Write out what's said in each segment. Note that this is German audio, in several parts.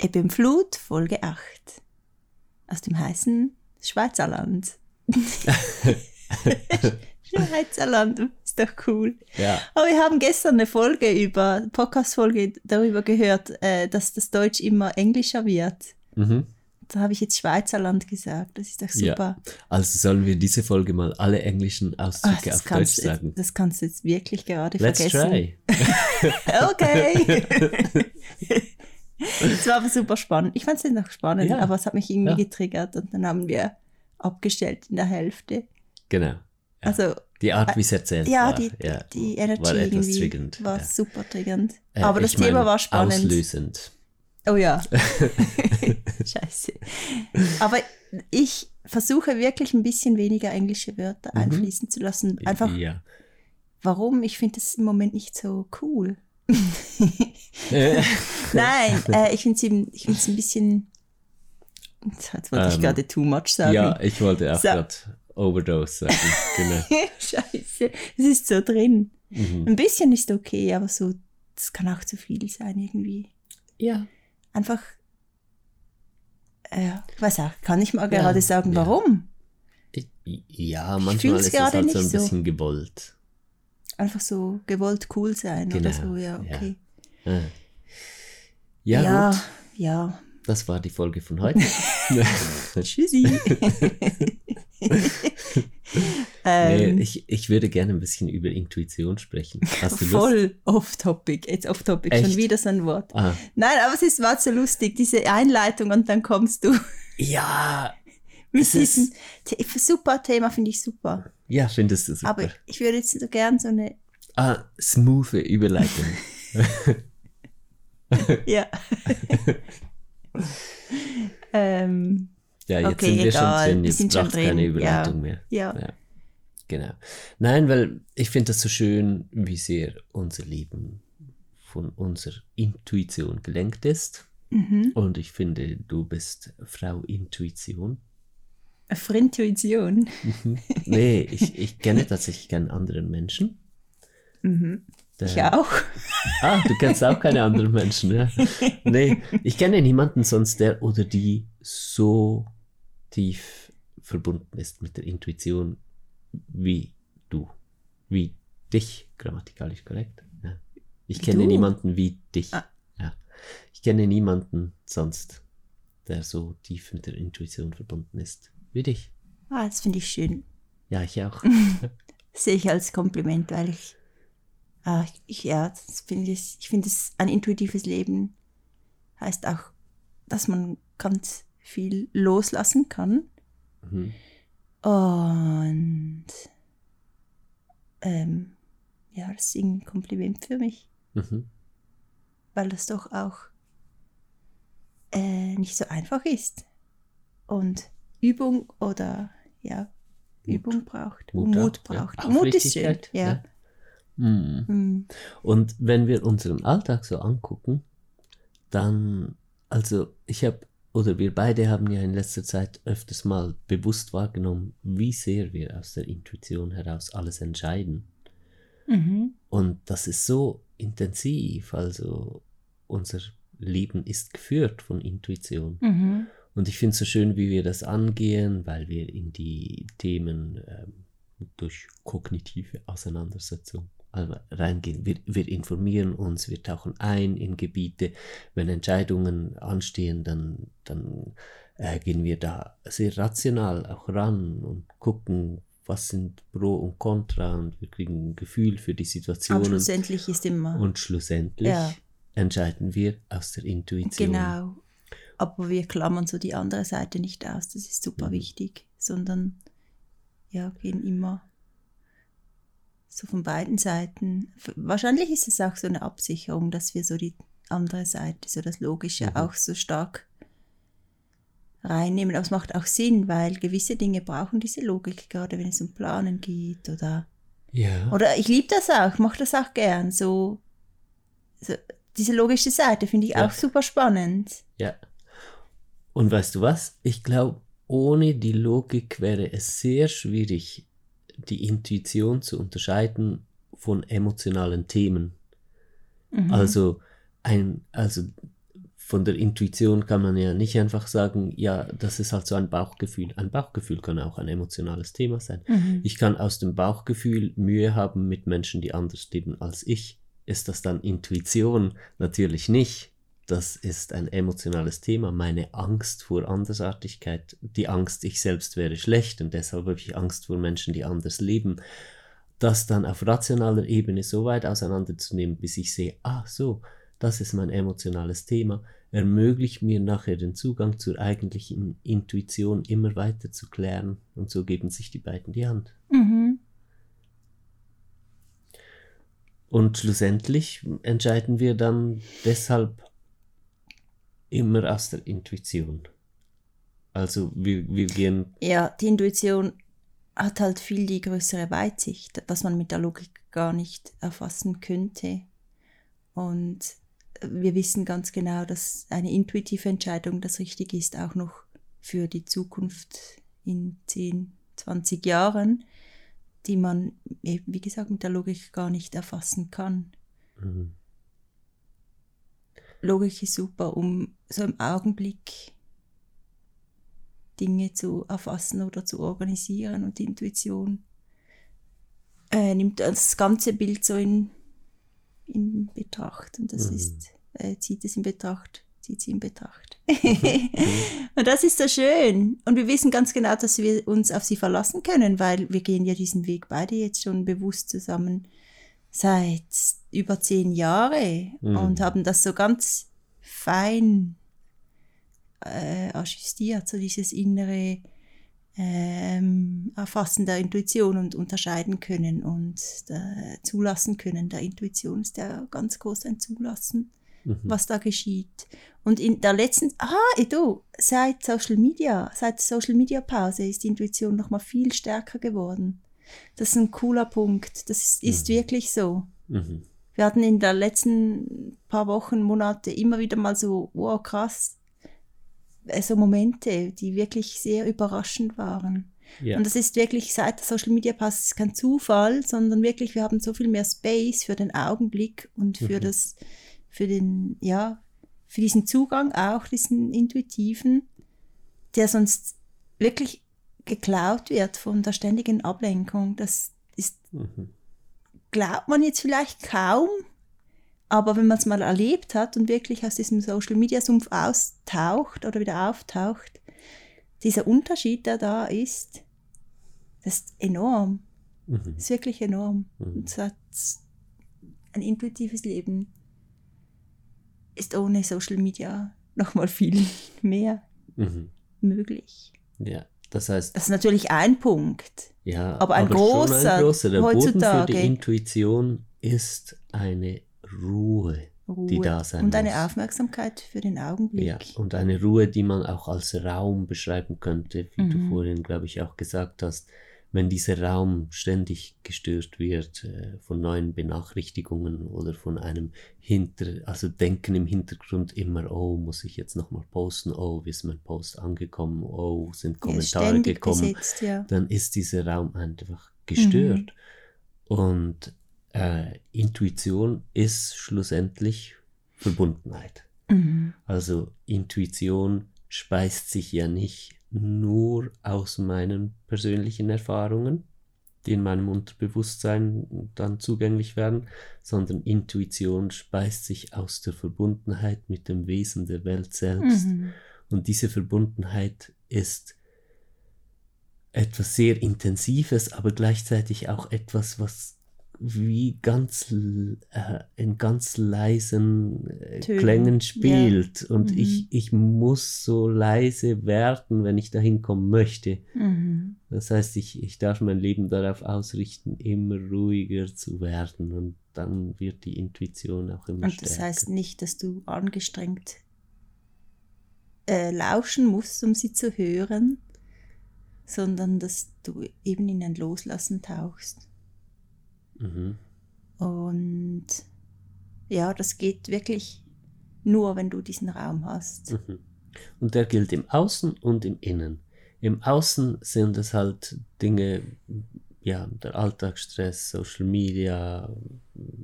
Ebenflut, Folge 8. Aus dem heißen Schweizerland. Schweizerland, ist doch cool. Ja. Aber wir haben gestern eine Folge über, Podcast-Folge darüber gehört, äh, dass das Deutsch immer englischer wird. Mhm. Da habe ich jetzt Schweizerland gesagt. Das ist doch Ja. super. Also sollen wir diese Folge mal alle englischen Ausdrücke das, auf Deutsch sagen? das kannst du jetzt wirklich gerade Let's vergessen. try. Okay. Es war aber super spannend. Ich fand es noch spannend, Ja. aber es hat mich irgendwie Ja. getriggert und dann haben wir abgestellt in der Hälfte. Genau. Also Die Art, wie es erzählt ja, war. die, ja, die Energy war etwas triggernd. war ja. super triggernd. Äh, aber das ich meine, Thema war spannend. Auslösend. Oh ja. Scheiße. Aber ich versuche wirklich ein bisschen weniger englische Wörter Mhm. einfließen zu lassen. Einfach, Ja. warum? Ich finde das im Moment nicht so cool. Nein, äh, ich finde es ich ein bisschen. Jetzt wollte ich Ähm, gerade too much sagen. ja, ich wollte auch So. gerade Overdose sagen. Genau. Scheiße, es ist so drin. Mhm. Ein bisschen ist okay, aber so, das kann auch zu viel sein irgendwie. Ja. Einfach, äh, ich weiß auch, kann ich mal Ja, gerade sagen, warum? Ich, ja, manchmal ist gerade halt so ein nicht so. bisschen gewollt. Einfach so gewollt cool sein oder Genau, so, ja, ja. okay. Äh. Ja, ja, gut. ja. Das war die Folge von heute. Tschüssi. nee, ähm, ich, ich würde gerne ein bisschen über Intuition sprechen. Hast du voll off-topic, jetzt off-topic, schon wieder so ein Wort. Ah, Nein, aber es ist, war so lustig, diese Einleitung und dann kommst du ja, Es ist- The super Thema, finde ich super. ja, findest du super. Aber ich würde jetzt so gern so eine, ah, smooth Überleitung. ja. ähm, Ja, jetzt Okay, sind wir egal, schon drin, wir jetzt sind schon braucht keine Überleitung ja. mehr. ja. Ja, genau. Nein, weil ich finde das so schön, wie sehr unser Leben von unserer Intuition gelenkt ist. Mhm. Und ich finde, du bist Frau Intuition. Für Intuition. Nee, ich, ich kenne tatsächlich keinen anderen Menschen. Mhm. Der, Ich auch. Ah, du kennst auch keine anderen Menschen, ja? Nee, ich kenne niemanden sonst, der oder die so tief verbunden ist mit der Intuition wie du. Wie dich, grammatikalisch korrekt. Ja. Ich kenne Du? niemanden wie dich. Ah. Ja. Ich kenne niemanden sonst, der so tief mit der Intuition verbunden ist wie dich. Ah, das finde ich schön. Ja, ich auch. Sehe ich als Kompliment, weil ich, ah, ich, ja, das finde ich, ich finde es ein intuitives Leben heißt auch, dass man ganz viel loslassen kann Mhm. und ähm, ja, das ist ein Kompliment für mich, Mhm. weil das doch auch äh, nicht so einfach ist und Übung oder ja Mut. Übung braucht, Mut Mut, auch, ja. braucht. Mut ist schön, ja. ja. Mhm. Mm. Und wenn wir unseren Alltag so angucken, dann, also ich habe, oder wir beide haben ja in letzter Zeit öfters mal bewusst wahrgenommen, wie sehr wir aus der Intuition heraus alles entscheiden. Mhm. Und das ist so intensiv, also unser Leben ist geführt von Intuition. Und ich finde es so schön, wie wir das angehen, weil wir in die Themen ähm, durch kognitive Auseinandersetzung reingehen. Wir, wir informieren uns, wir tauchen ein in Gebiete. Wenn Entscheidungen anstehen, dann, dann äh, gehen wir da sehr rational auch ran und gucken, was sind Pro und Contra und wir kriegen ein Gefühl für die Aber Situationen. schlussendlich ist immer Und schlussendlich Ja. entscheiden wir aus der Intuition. genau. Aber wir klammern so die andere Seite nicht aus, das ist super Mhm. wichtig, sondern ja, gehen immer so von beiden Seiten. Wahrscheinlich ist es auch so eine Absicherung, dass wir so die andere Seite, so das Logische Mhm. auch so stark reinnehmen. Aber es macht auch Sinn, weil gewisse Dinge brauchen diese Logik, gerade wenn es um Planen geht oder Ja. Oder ich liebe das auch, mache das auch gern. So, so diese logische Seite finde ich Ja. auch super spannend. Ja. Und weißt du was? Ich glaube, ohne die Logik wäre es sehr schwierig, die Intuition zu unterscheiden von emotionalen Themen. Mhm. Also ein, also von der Intuition kann man ja nicht einfach sagen, ja, das ist halt so ein Bauchgefühl. Ein Bauchgefühl kann auch ein emotionales Thema sein. Mhm. Ich kann aus dem Bauchgefühl Mühe haben mit Menschen, die anders leben als ich. Ist das dann Intuition? Natürlich nicht. Das ist ein emotionales Thema. Meine Angst vor Andersartigkeit, die Angst, ich selbst wäre schlecht und deshalb habe ich Angst vor Menschen, die anders leben. Das dann auf rationaler Ebene so weit auseinanderzunehmen, bis ich sehe, ah so, das ist mein emotionales Thema, ermöglicht mir nachher den Zugang zur eigentlichen Intuition immer weiter zu klären und so geben sich die beiden die Hand. Mhm. Und schlussendlich entscheiden wir dann deshalb immer aus der Intuition. Also wir, wir gehen, Ja, die Intuition hat halt viel die größere Weitsicht, was man mit der Logik gar nicht erfassen könnte. Und wir wissen ganz genau, dass eine intuitive Entscheidung das Richtige ist, auch noch für die Zukunft in 10, 20 Jahren, die man, wie gesagt, mit der Logik gar nicht erfassen kann. Mhm. Logik ist super, um so im Augenblick Dinge zu erfassen oder zu organisieren und die Intuition äh, nimmt das ganze Bild so in, in Betracht und das Mhm. ist, äh, zieht es in Betracht, zieht sie in Betracht. und das ist so schön und wir wissen ganz genau, dass wir uns auf sie verlassen können, weil wir gehen ja diesen Weg beide jetzt schon bewusst zusammen seit über zehn Jahre Mhm. und haben das so ganz fein äh, ajustiert, so dieses innere ähm, Erfassen der Intuition und unterscheiden können und äh, zulassen können. Der Intuition ist ja ganz groß ein Zulassen, Mhm. was da geschieht. Und in der letzten, ah, eh, du, seit Social Media, seit Social Media Pause ist die Intuition noch mal viel stärker geworden. Das ist ein cooler Punkt. Das ist, ist Mhm. wirklich so. Mhm. Wir hatten in den letzten paar Wochen, Monate immer wieder mal so, wow, krass, äh, so Momente, die wirklich sehr überraschend waren. Ja. Und das ist wirklich seit der Social Media Pass ist kein Zufall, sondern wirklich, wir haben so viel mehr Space für den Augenblick und für Mhm. das, für den, ja, für diesen Zugang auch, diesen intuitiven, der sonst wirklich geklaut wird von der ständigen Ablenkung. Das ist Mhm. Glaubt man jetzt vielleicht kaum, aber wenn man es mal erlebt hat und wirklich aus diesem Social Media Sumpf austaucht oder wieder auftaucht, dieser Unterschied, der da ist, das ist enorm. Mhm. Das ist wirklich enorm. Mhm. Und es hat ein intuitives Leben ist ohne Social Media noch mal viel mehr Mhm. möglich. Ja, das heißt, Das ist natürlich ein Punkt. ja, aber ein schon großer ein großer. Der Boden für heutzutage. die Intuition ist eine Ruhe, die Ruhe da sein und eine muss. Aufmerksamkeit für den Augenblick. Ja, und eine Ruhe, die man auch als Raum beschreiben könnte, wie du Mhm. vorhin, glaube ich, auch gesagt hast. Wenn dieser Raum ständig gestört wird äh, von neuen Benachrichtigungen oder von einem Hinter, also Denken im Hintergrund immer, oh, muss ich jetzt nochmal posten, oh, wie ist mein Post angekommen, oh, sind Kommentare gekommen, besetzt, ja. dann ist dieser Raum einfach gestört. Mhm. Und äh, Intuition ist schlussendlich Verbundenheit. Mhm. Also Intuition speist sich ja nicht nur aus meinen persönlichen Erfahrungen, die in meinem Unterbewusstsein dann zugänglich werden, sondern Intuition speist sich aus der Verbundenheit mit dem Wesen der Welt selbst. Mhm. Und diese Verbundenheit ist etwas sehr Intensives, aber gleichzeitig auch etwas, was wie ganz äh, in ganz leisen äh, Klängen spielt. Und Mhm. ich, ich muss so leise werden, wenn ich dahin kommen möchte. Mhm. Das heißt, ich, ich darf mein Leben darauf ausrichten, immer ruhiger zu werden. Und dann wird die Intuition auch immer Und stärker. das heißt nicht, dass du angestrengt äh, lauschen musst, um sie zu hören, sondern dass du eben in ein Loslassen tauchst. Mhm. Und ja, das geht wirklich nur, wenn du diesen Raum hast. Mhm. Und der gilt im Außen und im Innen. Im Außen sind es halt Dinge, ja, der Alltagsstress, Social Media,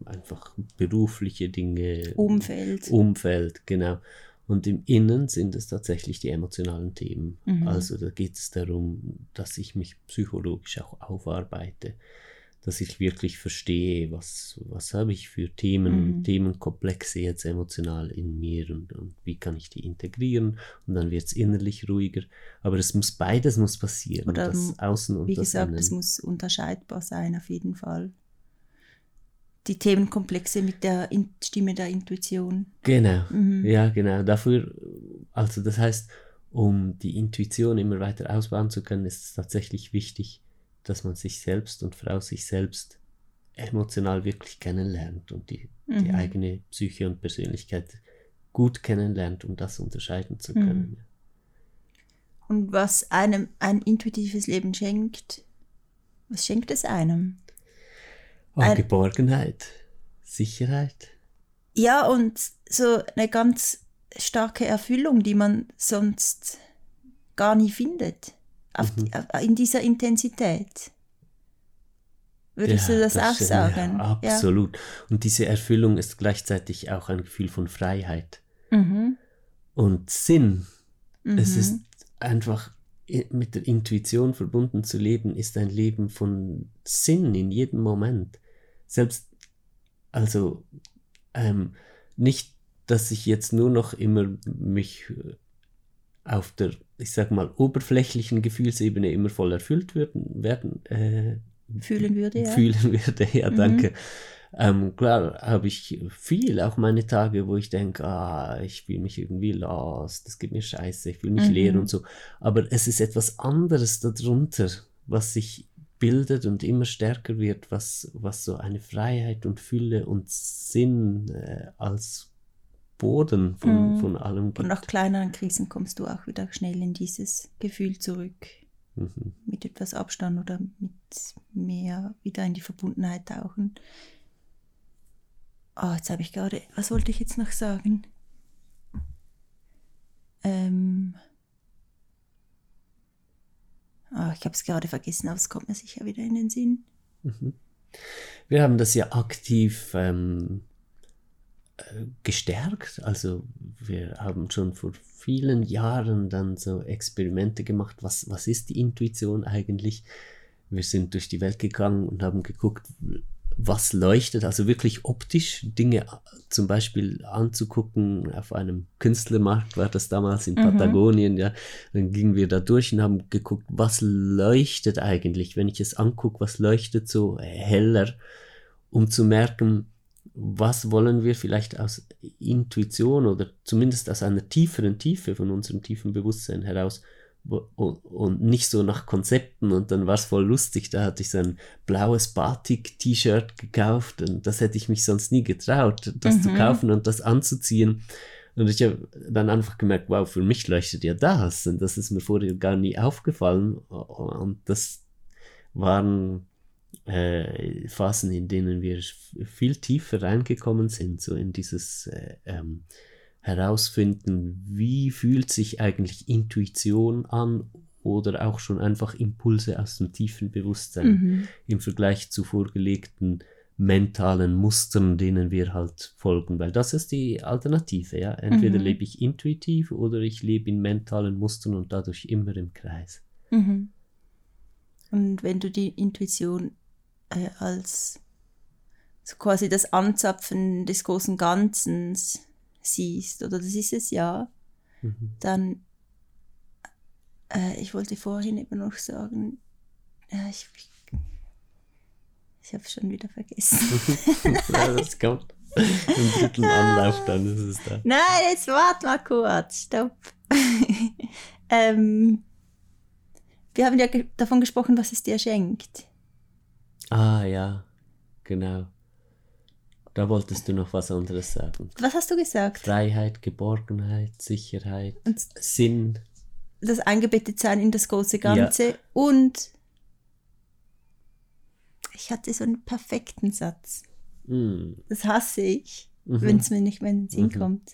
einfach berufliche Dinge, Umfeld. Umfeld, genau. Und im Innen sind es tatsächlich die emotionalen Themen. Mhm. Also da geht es darum, dass ich mich psychologisch auch aufarbeite, dass ich wirklich verstehe, was, was habe ich für Themen, Mhm. Themenkomplexe jetzt emotional in mir und, und wie kann ich die integrieren und dann wird es innerlich ruhiger. Aber es muss beides muss passieren, Oder, das Außen und Wie das gesagt, Innen. es muss unterscheidbar sein, auf jeden Fall. Die Themenkomplexe mit der In Stimme der Intuition. Genau, Mhm. ja, genau. Dafür, also das heißt, um die Intuition immer weiter ausbauen zu können, ist es tatsächlich wichtig, dass man sich selbst und Frau sich selbst emotional wirklich kennenlernt und die, die Mhm. eigene Psyche und Persönlichkeit gut kennenlernt, um das unterscheiden zu Mhm. können. Und was einem ein intuitives Leben schenkt, was schenkt es einem? Oh, Ein- Geborgenheit, Sicherheit. Ja, und so eine ganz starke Erfüllung, die man sonst gar nie findet. Auf Mhm. auf- in dieser Intensität. Würdest Ja, du das, auch stimmt, sagen? Ja, absolut. Und diese Erfüllung ist gleichzeitig auch ein Gefühl von Freiheit Ja. Mhm. und Sinn. Mhm. Es ist einfach mit der Intuition verbunden zu leben, ist ein Leben von Sinn in jedem Moment. Selbst, also ähm, nicht, dass ich jetzt nur noch immer mich äh, auf der, ich sag mal, oberflächlichen Gefühlsebene immer voll erfüllt würden, werden, äh, Fühlen würde, ja. fühlen würde. Ja, Mhm. danke. Ähm, klar habe ich viel, auch meine Tage, wo ich denke, ah, ich fühle mich irgendwie lost, das geht mir scheiße, ich fühle mich Mhm. leer und so. Aber es ist etwas anderes darunter, was sich bildet und immer stärker wird, was, was so eine Freiheit und Fülle und Sinn äh, als Boden von, Mhm. von allem Und gibt. nach kleineren Krisen kommst du auch wieder schnell in dieses Gefühl zurück. Mhm. Mit etwas Abstand oder mit mehr wieder in die Verbundenheit tauchen. Oh, jetzt habe ich gerade. Was wollte ich jetzt noch sagen? Ähm. Ah, ich habe es gerade vergessen, aber es kommt mir sicher wieder in den Sinn. Mhm. Wir haben das ja aktiv ähm, äh, gestärkt. Also wir haben schon vor vielen Jahren dann so Experimente gemacht, was, was ist die Intuition eigentlich? Wir sind durch die Welt gegangen und haben geguckt, was leuchtet, also wirklich optisch Dinge zum Beispiel anzugucken. Auf einem Künstlermarkt war das damals in Mhm. Patagonien, ja. Dann gingen wir da durch und haben geguckt, was leuchtet eigentlich, wenn ich es angucke, was leuchtet so heller, um zu merken, was wollen wir vielleicht aus Intuition oder zumindest aus einer tieferen Tiefe von unserem tiefen Bewusstsein heraus und, nicht so nach Konzepten und dann war es voll lustig, da hatte ich so ein blaues Batik-T-Shirt gekauft und das hätte ich mich sonst nie getraut, das zu Mhm. kaufen und das anzuziehen und ich habe dann einfach gemerkt, wow, für mich leuchtet ja das und das ist mir vorher gar nie aufgefallen und das waren äh, Phasen, in denen wir viel tiefer reingekommen sind, so in dieses äh, ähm, Herausfinden, wie fühlt sich eigentlich Intuition an oder auch schon einfach Impulse aus dem tiefen Bewusstsein Mhm. im Vergleich zu vorgelegten mentalen Mustern, denen wir halt folgen, weil das ist die Alternative, ja. Entweder Mhm. lebe ich intuitiv oder ich lebe in mentalen Mustern und dadurch immer im Kreis. Mhm. Und wenn du die Intuition äh, als so quasi das Anzapfen des großen Ganzen siehst, oder das ist es ja, Mhm. dann, äh, ich wollte vorhin eben noch sagen, ja, ich, ich, habe schon wieder vergessen. ja, das kommt im dritten Anlauf, dann ist es da. Nein, jetzt warte mal kurz, stopp. ähm, wir haben ja davon gesprochen, was es dir schenkt. Ah ja, genau. Da wolltest du noch was anderes sagen. Was hast du gesagt? Freiheit, Geborgenheit, Sicherheit, Und Sinn. das eingebettet sein in das große Ganze und ich hatte so einen perfekten Satz. Mm. Das hasse ich, Mhm. wenn es mir nicht mehr in den Sinn Mhm. kommt.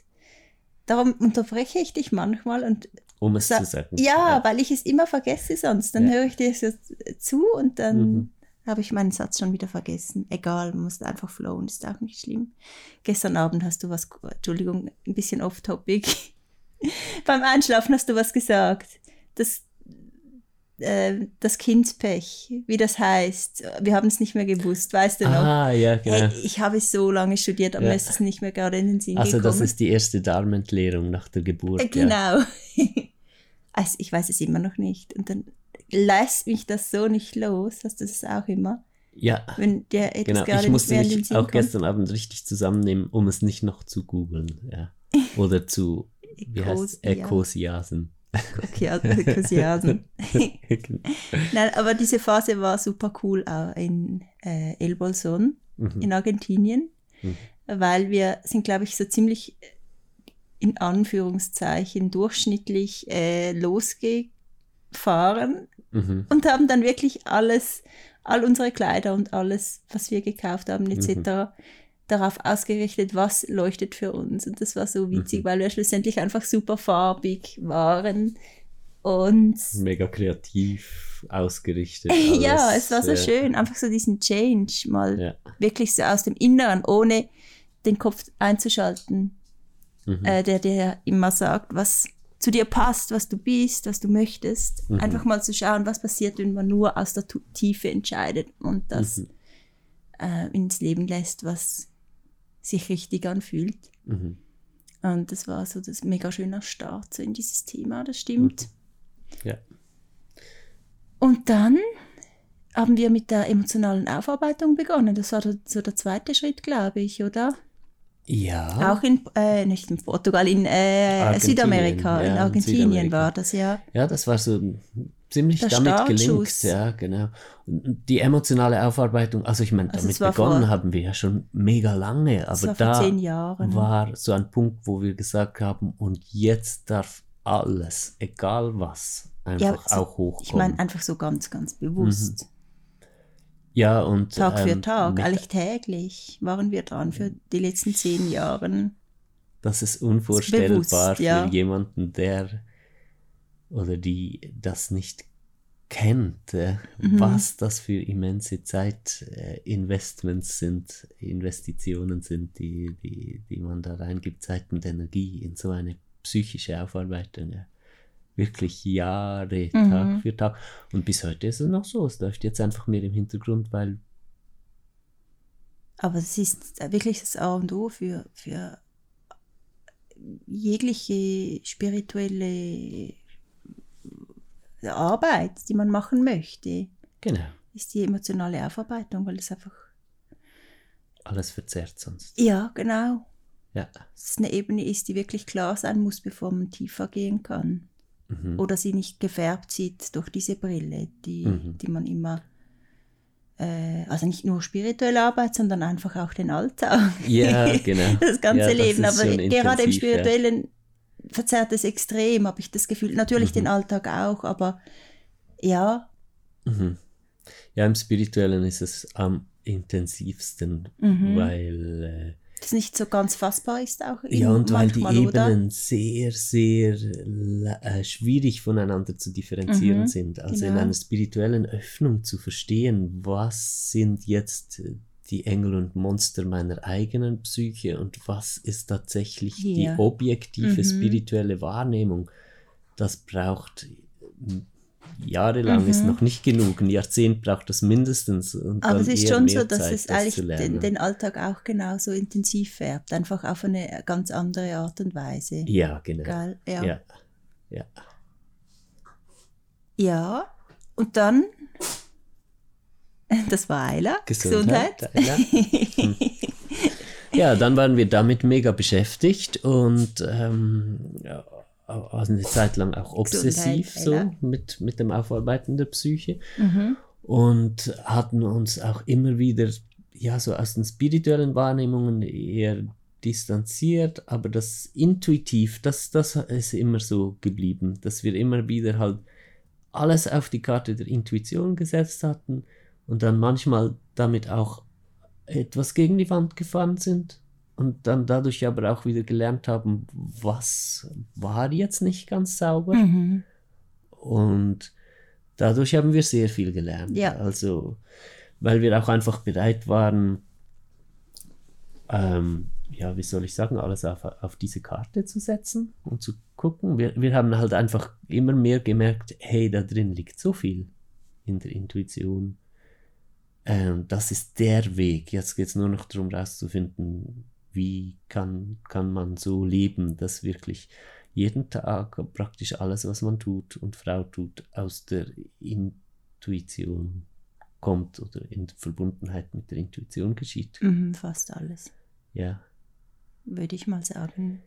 Darum unterbreche ich dich manchmal und Um es zu sagen. ja, weil ich es immer vergesse sonst. Dann Ja. höre ich dir so zu und dann Mhm. Habe ich meinen Satz schon wieder vergessen. Egal, man muss einfach flowen, ist auch nicht schlimm. Gestern Abend hast du was, Entschuldigung, ein bisschen off-topic. Beim Einschlafen hast du was gesagt. Das, äh, das Kindspech, wie das heißt. Wir haben es nicht mehr gewusst, weißt du noch? Ah, ja, genau. Hey, ich habe es so lange studiert, aber Ja. mir ist es nicht mehr gerade in den Sinn also gekommen. das ist die erste Darmentleerung nach der Geburt. Äh, Ja. Genau. Also ich weiß es immer noch nicht. Und dann lässt mich das so nicht los. Hast du das auch immer? ja. Wenn etwas Genau, gerade ich musste mich auch gestern Abend richtig zusammennehmen, um es nicht noch zu googeln. Ja. Oder zu, wie heißt es, Ekosia. Ekosiasen. Kosiasen. Nein, aber diese Phase war super cool auch in äh, El Bolson Mhm. in Argentinien, Mhm. weil wir sind, glaube ich, so ziemlich in Anführungszeichen durchschnittlich äh, losgefahren Mhm. und haben dann wirklich alles, all unsere Kleider und alles, was wir gekauft haben, etc., darauf ausgerichtet, was leuchtet für uns. Und das war so witzig, Mhm. weil wir schlussendlich einfach super farbig waren. Und Mega kreativ ausgerichtet. ja, alles. es war so Ja. schön, einfach so diesen Change mal Ja. wirklich so aus dem Inneren, ohne den Kopf einzuschalten, Mhm. äh, der dir immer sagt, was zu dir passt, was du bist, was du möchtest. Mhm. Einfach mal zu schauen, was passiert, wenn man nur aus der Tiefe entscheidet und das Mhm. äh, ins Leben lässt, was sich richtig anfühlt. Mhm. Und das war so das mega schöner Start so in dieses Thema, das stimmt. Ja. Und dann haben wir mit der emotionalen Aufarbeitung begonnen. Das war so der zweite Schritt, glaube ich, oder? Ja. Auch in, äh, nicht in Portugal, in äh, Südamerika, ja, in in Argentinien Südamerika. war das ja. Ja, das war so ziemlich Der damit gelingt. Ja, genau. Und die emotionale Aufarbeitung, also ich meine, Also damit begonnen vor- haben wir ja schon mega lange, aber da war so ein Punkt, wo wir gesagt haben, und jetzt darf alles, egal was, einfach so- auch hochkommen. Ich meine, einfach so ganz, ganz bewusst. Ja, und Tag für ähm, Tag, mit- eigentlich täglich waren wir dran für die letzten zehn Jahre. Das ist unvorstellbar bewusst, ja. für jemanden, der oder die das nicht kennt, äh, Mhm. was das für immense Zeitinvestments sind, Investitionen sind, die, die, die man da reingibt, Zeit und Energie in so eine psychische Aufarbeitung. Ja. Wirklich Jahre, Mhm. Tag für Tag. Und bis heute ist es noch so. Es läuft jetzt einfach mehr im Hintergrund, weil Aber es ist wirklich das A und O für, für jegliche spirituelle Arbeit, die man machen möchte, genau, ist die emotionale Aufarbeitung, weil es einfach, alles verzerrt sonst. ja, genau, Ja. es eine Ebene ist, die wirklich klar sein muss, bevor man tiefer gehen kann. Mhm. Oder sie nicht gefärbt sieht durch diese Brille, die, Mhm. die man immer, äh, also nicht nur spirituelle Arbeit, sondern einfach auch den Alltag. Ja, genau. das ganze Ja, das Leben. ist Aber schon gerade im intensiv, ja. Spirituellen verzerrt es extrem, habe ich das Gefühl. Natürlich Mhm. den Alltag auch, aber ja, Mhm. Ja, im Spirituellen ist es am intensivsten, Mhm. weil das nicht so ganz fassbar ist auch. ja und weil die manchmal, oder? Ebenen sehr, sehr äh, schwierig voneinander zu differenzieren Mhm, sind. Also in genau. einer spirituellen Öffnung zu verstehen, was sind jetzt die Engel und Monster meiner eigenen Psyche und was ist tatsächlich die Ja. objektive Mhm. spirituelle Wahrnehmung. Das braucht jahrelang ist Mhm. noch nicht genug. Ein Jahrzehnt braucht das mindestens. Und Aber es ist schon so, dass Zeit, es das eigentlich den, den Alltag auch genauso intensiv färbt, einfach auf eine ganz andere Art und Weise. Ja, genau. Geil, ja. Ja. ja. Ja, und dann, das war Ayla, Gesundheit. Gesundheit. Ja. Hm. ja, dann waren wir damit mega beschäftigt und ähm, ja, also eine Zeit lang auch obsessiv so mit, mit dem Aufarbeiten der Psyche. Mhm. und hatten uns auch immer wieder ja so aus den spirituellen Wahrnehmungen eher distanziert, aber das intuitiv, das, das ist immer so geblieben, dass wir immer wieder halt alles auf die Karte der Intuition gesetzt hatten und dann manchmal damit auch etwas gegen die Wand gefahren sind und dann dadurch aber auch wieder gelernt haben, was war jetzt nicht ganz sauber Mhm. und dadurch haben wir sehr viel gelernt. Ja. Also, weil wir auch einfach bereit waren, ähm, ja, wie soll ich sagen, alles auf, auf diese Karte zu setzen und zu gucken. Wir, wir haben halt einfach immer mehr gemerkt, hey, da drin liegt so viel in der Intuition. Ähm, das ist der Weg. Jetzt geht es nur noch darum, rauszufinden, wie kann, kann man so leben, dass wirklich jeden Tag praktisch alles, was man tut und Frau tut, aus der Intuition kommt oder in Verbundenheit mit der Intuition geschieht. Mhm, fast alles, Ja. würde ich mal sagen.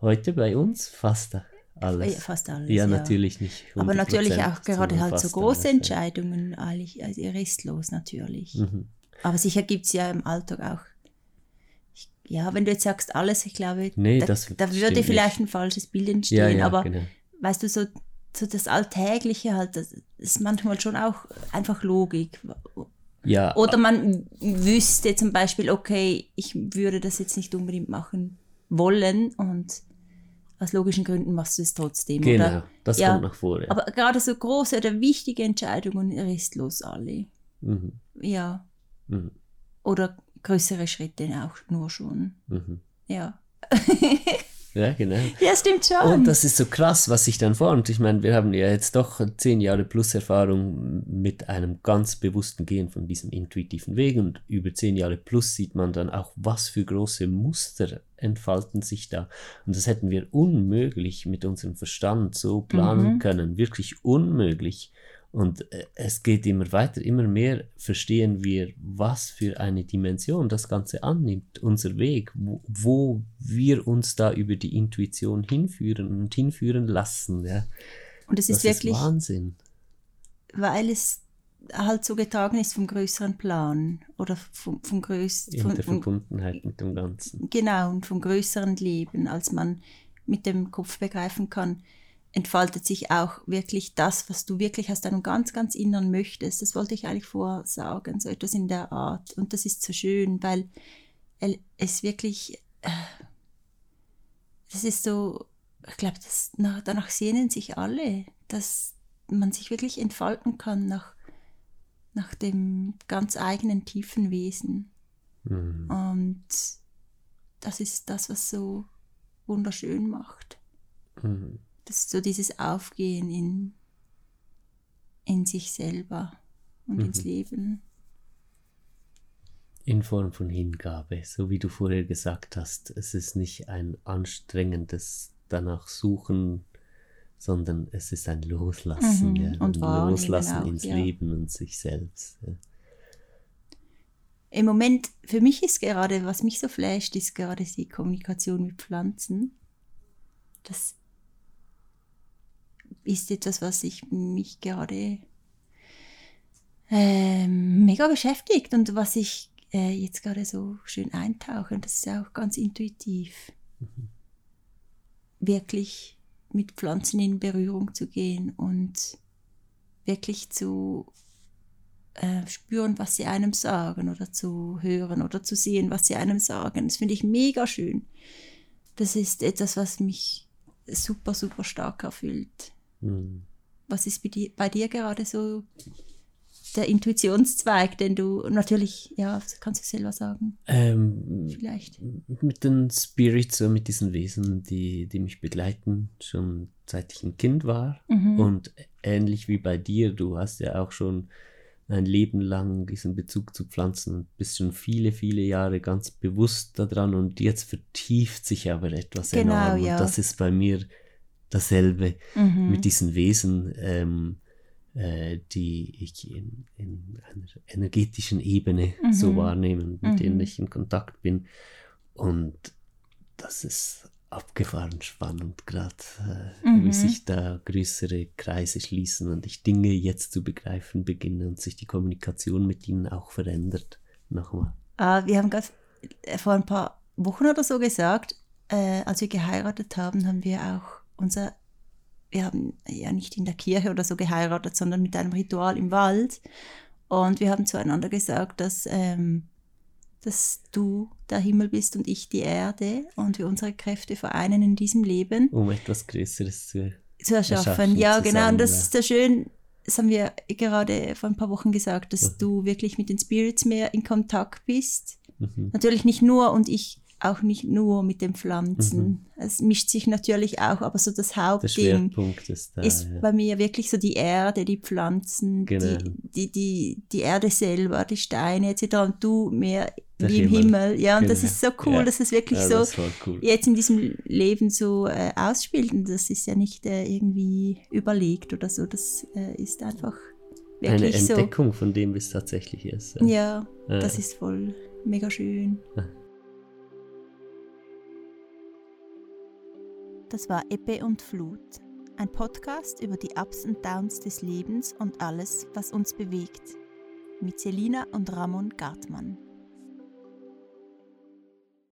Heute bei uns fast alles. Ja, fast alles. Ja, natürlich nicht. Aber natürlich 100%, auch gerade halt so große alles, ja. Entscheidungen, eigentlich, also restlos natürlich. Mhm. Aber sicher gibt es ja im Alltag auch. Ja, wenn du jetzt sagst alles, ich glaube, Nee, da, das da würde vielleicht nicht. ein falsches Bild entstehen. Ja, ja, aber genau. weißt du, so, so das Alltägliche halt, das ist manchmal schon auch einfach Logik. Ja, Oder man wüsste zum Beispiel, okay, ich würde das jetzt nicht unbedingt machen wollen und aus logischen Gründen machst du es trotzdem. genau, Oder? das ja, kommt noch vor. Ja. Aber gerade so große oder wichtige Entscheidungen restlos alle. Mhm. Ja. Mhm. Oder größere Schritte auch nur schon. Mhm. Ja. Ja, genau. Ja, stimmt schon. Und das ist so krass, was sich dann formt. Ich meine, wir haben ja jetzt doch zehn Jahre plus Erfahrung mit einem ganz bewussten Gehen von diesem intuitiven Weg und über zehn Jahre plus sieht man dann auch, was für große Muster entfalten sich da. Und das hätten wir unmöglich mit unserem Verstand so planen Mhm. können. Wirklich unmöglich. Und äh, es geht immer weiter, immer mehr verstehen wir, was für eine Dimension das Ganze annimmt, unser Weg, wo, wo wir uns da über die Intuition hinführen und hinführen lassen. Ja. Und es Das ist wirklich, Wahnsinn. weil es halt so getragen ist vom größeren Plan oder vom, vom größeren, der vom, Verbundenheit mit dem Ganzen. genau, und vom größeren Leben, als man mit dem Kopf begreifen kann, entfaltet sich auch wirklich das, was du wirklich aus deinem ganz, ganz Innern möchtest. Das wollte ich eigentlich vorher sagen, so etwas in der Art. Und das ist so schön, weil es wirklich, äh, das ist so, ich glaube, danach sehnen sich alle, dass man sich wirklich entfalten kann nach, nach dem ganz eigenen tiefen Wesen. Mhm. Und das ist das, was so wunderschön macht. Mhm. Das ist so dieses Aufgehen in, in sich selber und Mhm. ins Leben. In Form von Hingabe, so wie du vorher gesagt hast. Es ist nicht ein anstrengendes danach suchen, sondern es ist ein Loslassen. Mhm. Ja, Und ein wahrnehmen Loslassen auch, ins ja. Leben und sich selbst. Ja. Im Moment, für mich ist gerade, was mich so flasht, ist gerade die Kommunikation mit Pflanzen. Das ist etwas, was ich mich gerade ähm, mega beschäftigt und was ich äh, jetzt gerade so schön eintauche. Und das ist auch ganz intuitiv. Wirklich mit Pflanzen in Berührung zu gehen und wirklich zu äh, spüren, was sie einem sagen oder zu hören oder zu sehen, was sie einem sagen. Das finde ich mega schön. Das ist etwas, was mich super, super stark erfüllt. Mhm. Was ist bei dir, bei dir gerade so der Intuitionszweig, den du natürlich, ja, kannst du selber sagen, Ähm, vielleicht. mit den Spirits, so mit diesen Wesen, die, die mich begleiten, schon seit ich ein Kind war. Mhm. Und ähnlich wie bei dir, du hast ja auch schon ein Leben lang diesen Bezug zu Pflanzen und bist schon viele, viele Jahre ganz bewusst daran und jetzt vertieft sich aber etwas Genau, enorm. ja. Und das ist bei mir dasselbe Mhm. mit diesen Wesen, ähm, äh, die ich in, in einer energetischen Ebene so Mhm. wahrnehme, mit denen Mhm. ich in Kontakt bin. Und das ist abgefahren spannend gerade, äh, Mhm. wie sich da größere Kreise schließen und ich Dinge jetzt zu begreifen beginne und sich die Kommunikation mit ihnen auch verändert. Nochmal. Ah, wir haben gerade vor ein paar Wochen oder so gesagt, äh, als wir geheiratet haben, haben wir auch unser, wir haben ja nicht in der Kirche oder so geheiratet, sondern mit einem Ritual im Wald. Und wir haben zueinander gesagt, dass, ähm, dass du der Himmel bist und ich die Erde und wir unsere Kräfte vereinen in diesem Leben Um etwas Größeres zu zu erschaffen. Erschaffen ja, zusammen, genau. Und das ja. ist so schön. Das haben wir gerade vor ein paar Wochen gesagt, dass Mhm. du wirklich mit den Spirits mehr in Kontakt bist. mhm. Natürlich nicht nur und ich auch nicht nur mit den Pflanzen. Mhm. Es mischt sich natürlich auch, aber so das Hauptding ist da. ist ja. bei mir wirklich so die Erde, die Pflanzen, Genau. die, die, die, die Erde selber, die Steine etc. Und du mehr Der wie im Himmel. Himmel. Ja, und das Genau. ist so cool, Ja. dass es wirklich ja, so das cool. jetzt in diesem Leben so äh, ausspielt. Und das ist ja nicht äh, irgendwie überlegt oder so. Das äh, ist einfach Eine wirklich so. Entdeckung von dem, wie es tatsächlich ist. Ja. das ist voll mega schön. Das war Ebbe und Flut, ein Podcast über die Ups und Downs des Lebens und alles, was uns bewegt. Mit Selina und Ramon Gartmann.